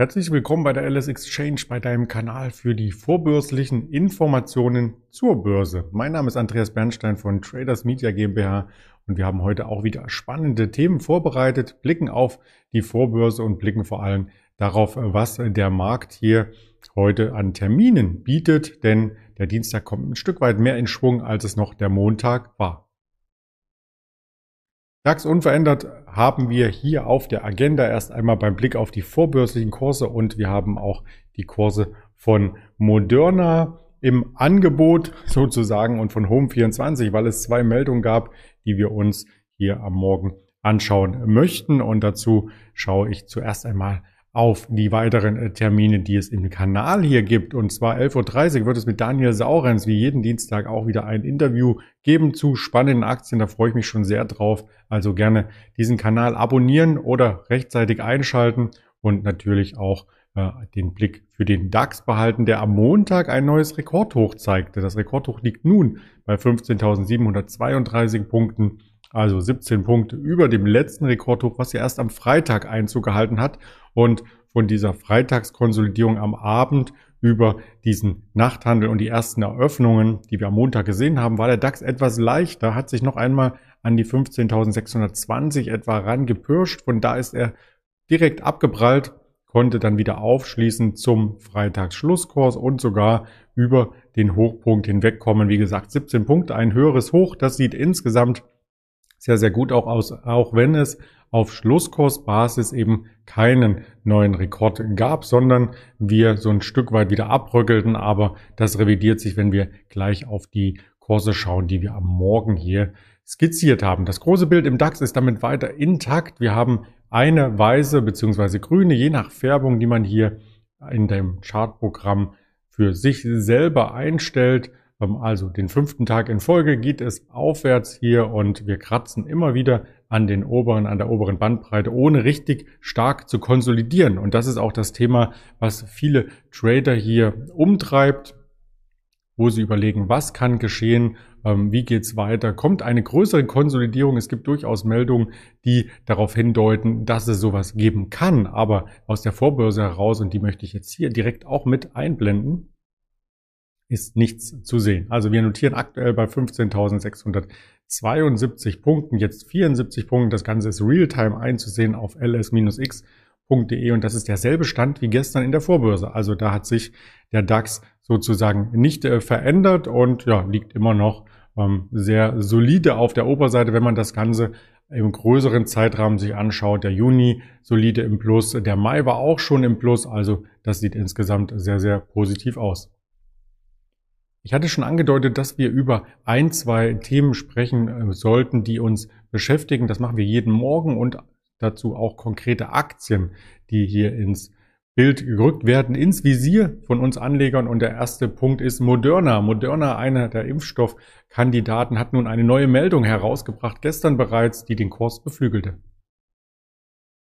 Herzlich willkommen bei der LS Exchange, bei deinem Kanal für die vorbörslichen Informationen zur Börse. Mein Name ist Andreas Bernstein von Traders Media GmbH und wir haben heute auch wieder spannende Themen vorbereitet, blicken auf die Vorbörse und blicken vor allem darauf, was der Markt hier heute an Terminen bietet, denn der Dienstag kommt ein Stück weit mehr in Schwung, als es noch der Montag war. DAX unverändert haben wir hier auf der Agenda erst einmal beim Blick auf die vorbörslichen Kurse und wir haben auch die Kurse von Moderna im Angebot sozusagen und von Home24, weil es zwei Meldungen gab, die wir uns hier am Morgen anschauen möchten. Und dazu schaue ich zuerst einmal auf die weiteren äh, Termine, die es im Kanal hier gibt. Und zwar 11.30 Uhr wird es mit Daniel Saurenz wie jeden Dienstag auch wieder ein Interview geben zu spannenden Aktien. Da freue ich mich schon sehr drauf. Also gerne diesen Kanal abonnieren oder rechtzeitig einschalten und natürlich auch äh, den Blick für den DAX behalten, der am Montag ein neues Rekordhoch zeigte. Das Rekordhoch liegt nun bei 15.732 Punkten. Also 17 Punkte über dem letzten Rekordhoch, was ja erst am Freitag Einzug gehalten hat. Und von dieser Freitagskonsolidierung am Abend über diesen Nachthandel und die ersten Eröffnungen, die wir am Montag gesehen haben, war der DAX etwas leichter, hat sich noch einmal an die 15.620 etwa rangepirscht. Von da ist er direkt abgeprallt, konnte dann wieder aufschließen zum Freitagsschlusskurs und sogar über den Hochpunkt hinwegkommen. Wie gesagt, 17 Punkte, ein höheres Hoch. Das sieht insgesamt sehr, sehr gut auch aus, auch wenn es auf Schlusskursbasis eben keinen neuen Rekord gab, sondern wir so ein Stück weit wieder abrückelten. Aber das revidiert sich, wenn wir gleich auf die Kurse schauen, die wir am Morgen hier skizziert haben. Das große Bild im DAX ist damit weiter intakt. Wir haben eine weiße bzw. grüne, je nach Färbung, die man hier in dem Chartprogramm für sich selber einstellt. Ähm, also den fünften Tag in Folge geht es aufwärts hier und wir kratzen immer wieder an den oberen, an der oberen Bandbreite, ohne richtig stark zu konsolidieren. Und das ist auch das Thema, was viele Trader hier umtreibt, wo sie überlegen, was kann geschehen, ähm, wie geht's weiter, kommt eine größere Konsolidierung. Es gibt durchaus Meldungen, die darauf hindeuten, dass es sowas geben kann, aber aus der Vorbörse heraus, und die möchte ich jetzt hier direkt auch mit einblenden, ist nichts zu sehen. Also wir notieren aktuell bei 15.672 Punkten, jetzt 74 Punkte. Das Ganze ist Realtime einzusehen auf ls-x.de und das ist derselbe Stand wie gestern in der Vorbörse. Also da hat sich der DAX sozusagen nicht äh, verändert und ja, liegt immer noch ähm, sehr solide auf der Oberseite, wenn man das Ganze im größeren Zeitrahmen sich anschaut. Der Juni solide im Plus, der Mai war auch schon im Plus, also das sieht insgesamt sehr, sehr positiv aus. Ich hatte schon angedeutet, dass wir über ein, zwei Themen sprechen äh, sollten, die uns beschäftigen. Das machen wir jeden Morgen und dazu auch konkrete Aktien, die hier ins Bild gerückt werden, ins Visier von uns Anlegern. Und der erste Punkt ist Moderna. Moderna, einer der Impfstoffkandidaten, hat nun eine neue Meldung herausgebracht, gestern bereits, die den Kurs beflügelte.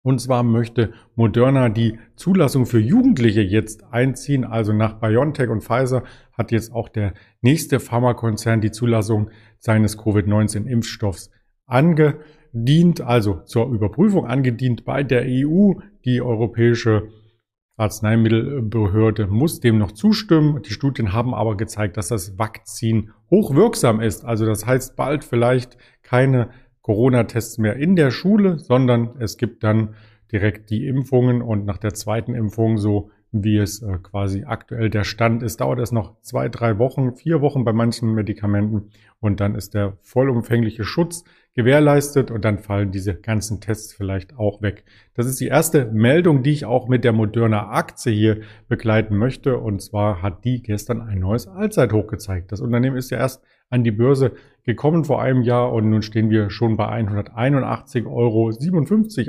Und zwar möchte Moderna die Zulassung für Jugendliche jetzt einziehen. Also nach BioNTech und Pfizer hat jetzt auch der nächste Pharmakonzern die Zulassung seines Covid-19-Impfstoffs angedient, also zur Überprüfung angedient bei der EU. Die Europäische Arzneimittelbehörde muss dem noch zustimmen. Die Studien haben aber gezeigt, dass das Vakzin hochwirksam ist. Also das heißt bald vielleicht keine Corona-Tests mehr in der Schule, sondern es gibt dann direkt die Impfungen und nach der zweiten Impfung, so wie es äh, quasi aktuell der Stand ist, dauert es noch zwei, drei Wochen, vier Wochen bei manchen Medikamenten und dann ist der vollumfängliche Schutz gewährleistet und dann fallen diese ganzen Tests vielleicht auch weg. Das ist die erste Meldung, die ich auch mit der Moderna Aktie hier begleiten möchte und zwar hat die gestern ein neues Allzeithoch gezeigt. Das Unternehmen ist ja erst an die Börse gekommen vor einem Jahr und nun stehen wir schon bei 181,57 Euro.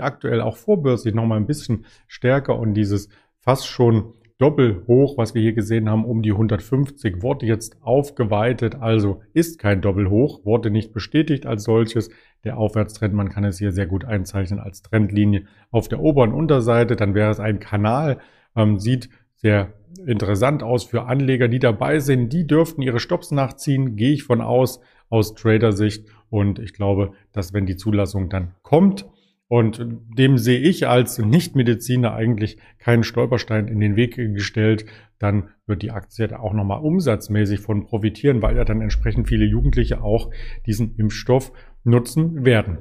Aktuell auch vorbörslich nochmal ein bisschen stärker und dieses fast schon Doppelhoch, was wir hier gesehen haben, um die 150, wurde jetzt aufgeweitet, also ist kein Doppelhoch, wurde nicht bestätigt als solches. Der Aufwärtstrend, man kann es hier sehr gut einzeichnen als Trendlinie auf der oberen Unterseite, dann wäre es ein Kanal, ähm, sieht sehr interessant aus für Anleger, die dabei sind. Die dürften ihre Stops nachziehen, gehe ich von aus, aus Trader-Sicht. Und ich glaube, dass wenn die Zulassung dann kommt, Und dem sehe ich als Nichtmediziner eigentlich keinen Stolperstein in den Weg gestellt. Dann wird die Aktie da auch nochmal umsatzmäßig von profitieren, weil ja dann entsprechend viele Jugendliche auch diesen Impfstoff nutzen werden.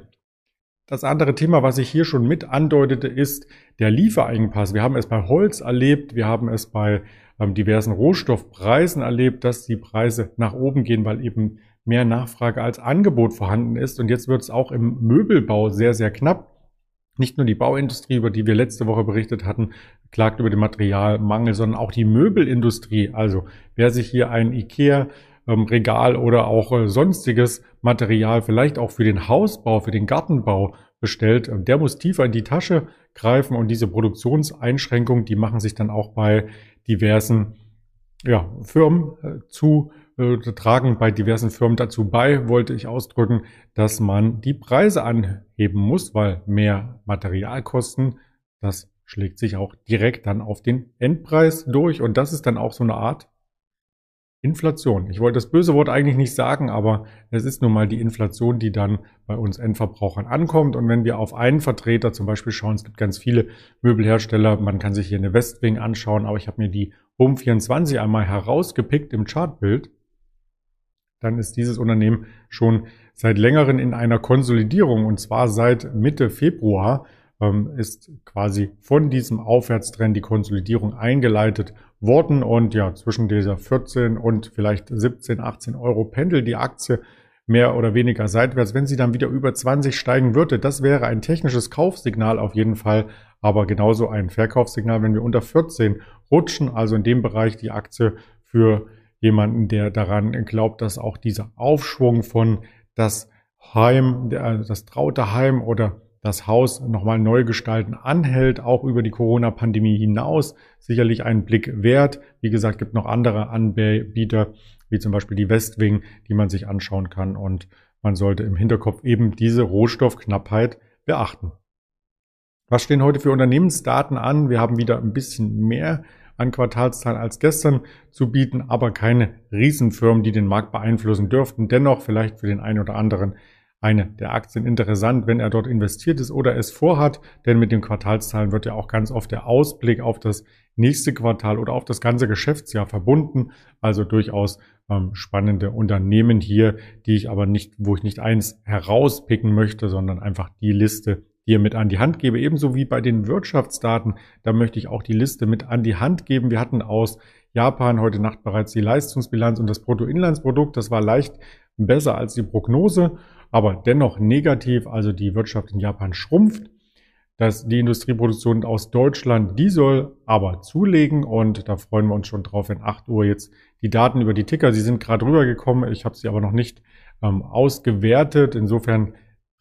Das andere Thema, was ich hier schon mit andeutete, ist der Lieferengpass. Wir haben es bei Holz erlebt, wir haben es bei ähm, diversen Rohstoffpreisen erlebt, dass die Preise nach oben gehen, weil eben mehr Nachfrage als Angebot vorhanden ist. Und jetzt wird es auch im Möbelbau sehr, sehr knapp. Nicht nur die Bauindustrie, über die wir letzte Woche berichtet hatten, klagt über den Materialmangel, sondern auch die Möbelindustrie. Also wer sich hier ein IKEA ähm, Regal oder auch äh, sonstiges Material, vielleicht auch für den Hausbau, für den Gartenbau bestellt, äh, der muss tiefer in die Tasche greifen und diese Produktionseinschränkungen, die machen sich dann auch bei diversen ja, Firmen äh, zu äh, tragen bei diversen Firmen dazu bei, wollte ich ausdrücken, dass man die Preise anheben muss, weil mehr Materialkosten, das schlägt sich auch direkt dann auf den Endpreis durch. Und das ist dann auch so eine Art Inflation. Ich wollte das böse Wort eigentlich nicht sagen, aber es ist nun mal die Inflation, die dann bei uns Endverbrauchern ankommt. Und wenn wir auf einen Vertreter zum Beispiel schauen, es gibt ganz viele Möbelhersteller, man kann sich hier eine Westwing anschauen, aber ich habe mir die Home 24 einmal herausgepickt im Chartbild, dann ist dieses Unternehmen schon seit längerem in einer Konsolidierung und zwar seit Mitte Februar ist quasi von diesem Aufwärtstrend die Konsolidierung eingeleitet worden und ja, zwischen dieser 14 und vielleicht 17, 18 Euro pendelt die Aktie mehr oder weniger seitwärts. Wenn sie dann wieder über 20 steigen würde, das wäre ein technisches Kaufsignal auf jeden Fall, aber genauso ein Verkaufssignal, wenn wir unter 14 rutschen, also in dem Bereich die Aktie für jemanden, der daran glaubt, dass auch dieser Aufschwung von das Heim, das traute Heim oder das Haus nochmal neu gestalten anhält, auch über die Corona-Pandemie hinaus. Sicherlich einen Blick wert. Wie gesagt, gibt noch andere Anbieter, wie zum Beispiel die Westwing, die man sich anschauen kann. Und man sollte im Hinterkopf eben diese Rohstoffknappheit beachten. Was stehen heute für Unternehmensdaten an? Wir haben wieder ein bisschen mehr an Quartalszahlen als gestern zu bieten, aber keine Riesenfirmen, die den Markt beeinflussen dürften. Dennoch vielleicht für den einen oder anderen eine der Aktien interessant, wenn er dort investiert ist oder es vorhat, denn mit den Quartalszahlen wird ja auch ganz oft der Ausblick auf das nächste Quartal oder auf das ganze Geschäftsjahr verbunden. Also durchaus ähm, spannende Unternehmen hier, die ich aber nicht, wo ich nicht eins herauspicken möchte, sondern einfach die Liste hier mit an die Hand gebe. Ebenso wie bei den Wirtschaftsdaten, da möchte ich auch die Liste mit an die Hand geben. Wir hatten aus Japan heute Nacht bereits die Leistungsbilanz und das Bruttoinlandsprodukt. Das war leicht besser als die Prognose aber dennoch negativ. Also die Wirtschaft in Japan schrumpft. dass die Industrieproduktion aus Deutschland, die soll aber zulegen und da freuen wir uns schon drauf, wenn 8 Uhr jetzt die Daten über die Ticker, sie sind gerade rübergekommen, ich habe sie aber noch nicht ähm, ausgewertet. Insofern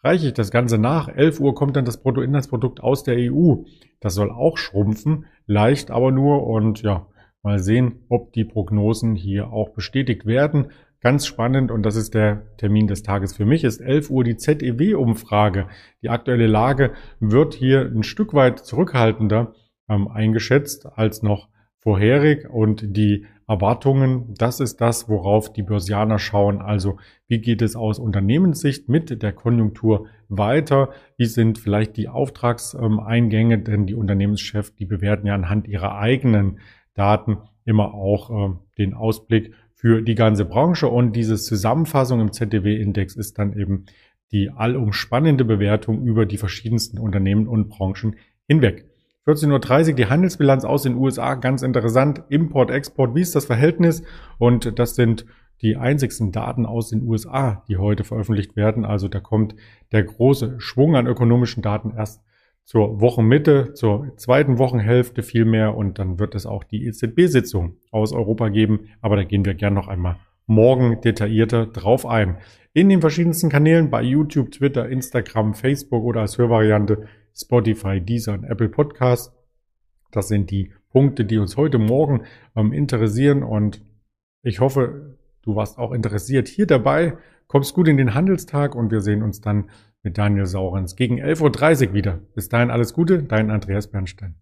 reiche ich das Ganze nach. 11 Uhr kommt dann das Bruttoinlandsprodukt aus der EU. Das soll auch schrumpfen, leicht aber nur und ja, mal sehen, ob die Prognosen hier auch bestätigt werden. Ganz spannend, und das ist der Termin des Tages für mich, ist 11 Uhr die ZEW-Umfrage. Die aktuelle Lage wird hier ein Stück weit zurückhaltender ähm, eingeschätzt als noch vorherig und die Erwartungen, das ist das, worauf die Börsianer schauen. Also wie geht es aus Unternehmenssicht mit der Konjunktur weiter? Wie sind vielleicht die Auftragseingänge? Denn die Unternehmenschefs, die bewerten ja anhand ihrer eigenen Daten immer auch äh, den Ausblick für die ganze Branche. Und diese Zusammenfassung im ZDW-Index ist dann eben die allumspannende Bewertung über die verschiedensten Unternehmen und Branchen hinweg. 14.30 Uhr die Handelsbilanz aus den USA, ganz interessant. Import, Export, wie ist das Verhältnis? Und das sind die einzigsten Daten aus den USA, die heute veröffentlicht werden. Also da kommt der große Schwung an ökonomischen Daten erst zur Wochenmitte, zur zweiten Wochenhälfte vielmehr und dann wird es auch die EZB-Sitzung aus Europa geben, aber da gehen wir gern noch einmal morgen detaillierter drauf ein. In den verschiedensten Kanälen bei YouTube, Twitter, Instagram, Facebook oder als Hörvariante Spotify, Deezer und Apple Podcast. Das sind die Punkte, die uns heute Morgen ähm, interessieren und ich hoffe, du warst auch interessiert hier dabei. Kommst gut in den Handelstag und wir sehen uns dann mit Daniel Saurens gegen 11.30 Uhr wieder. Bis dahin alles Gute, dein Andreas Bernstein.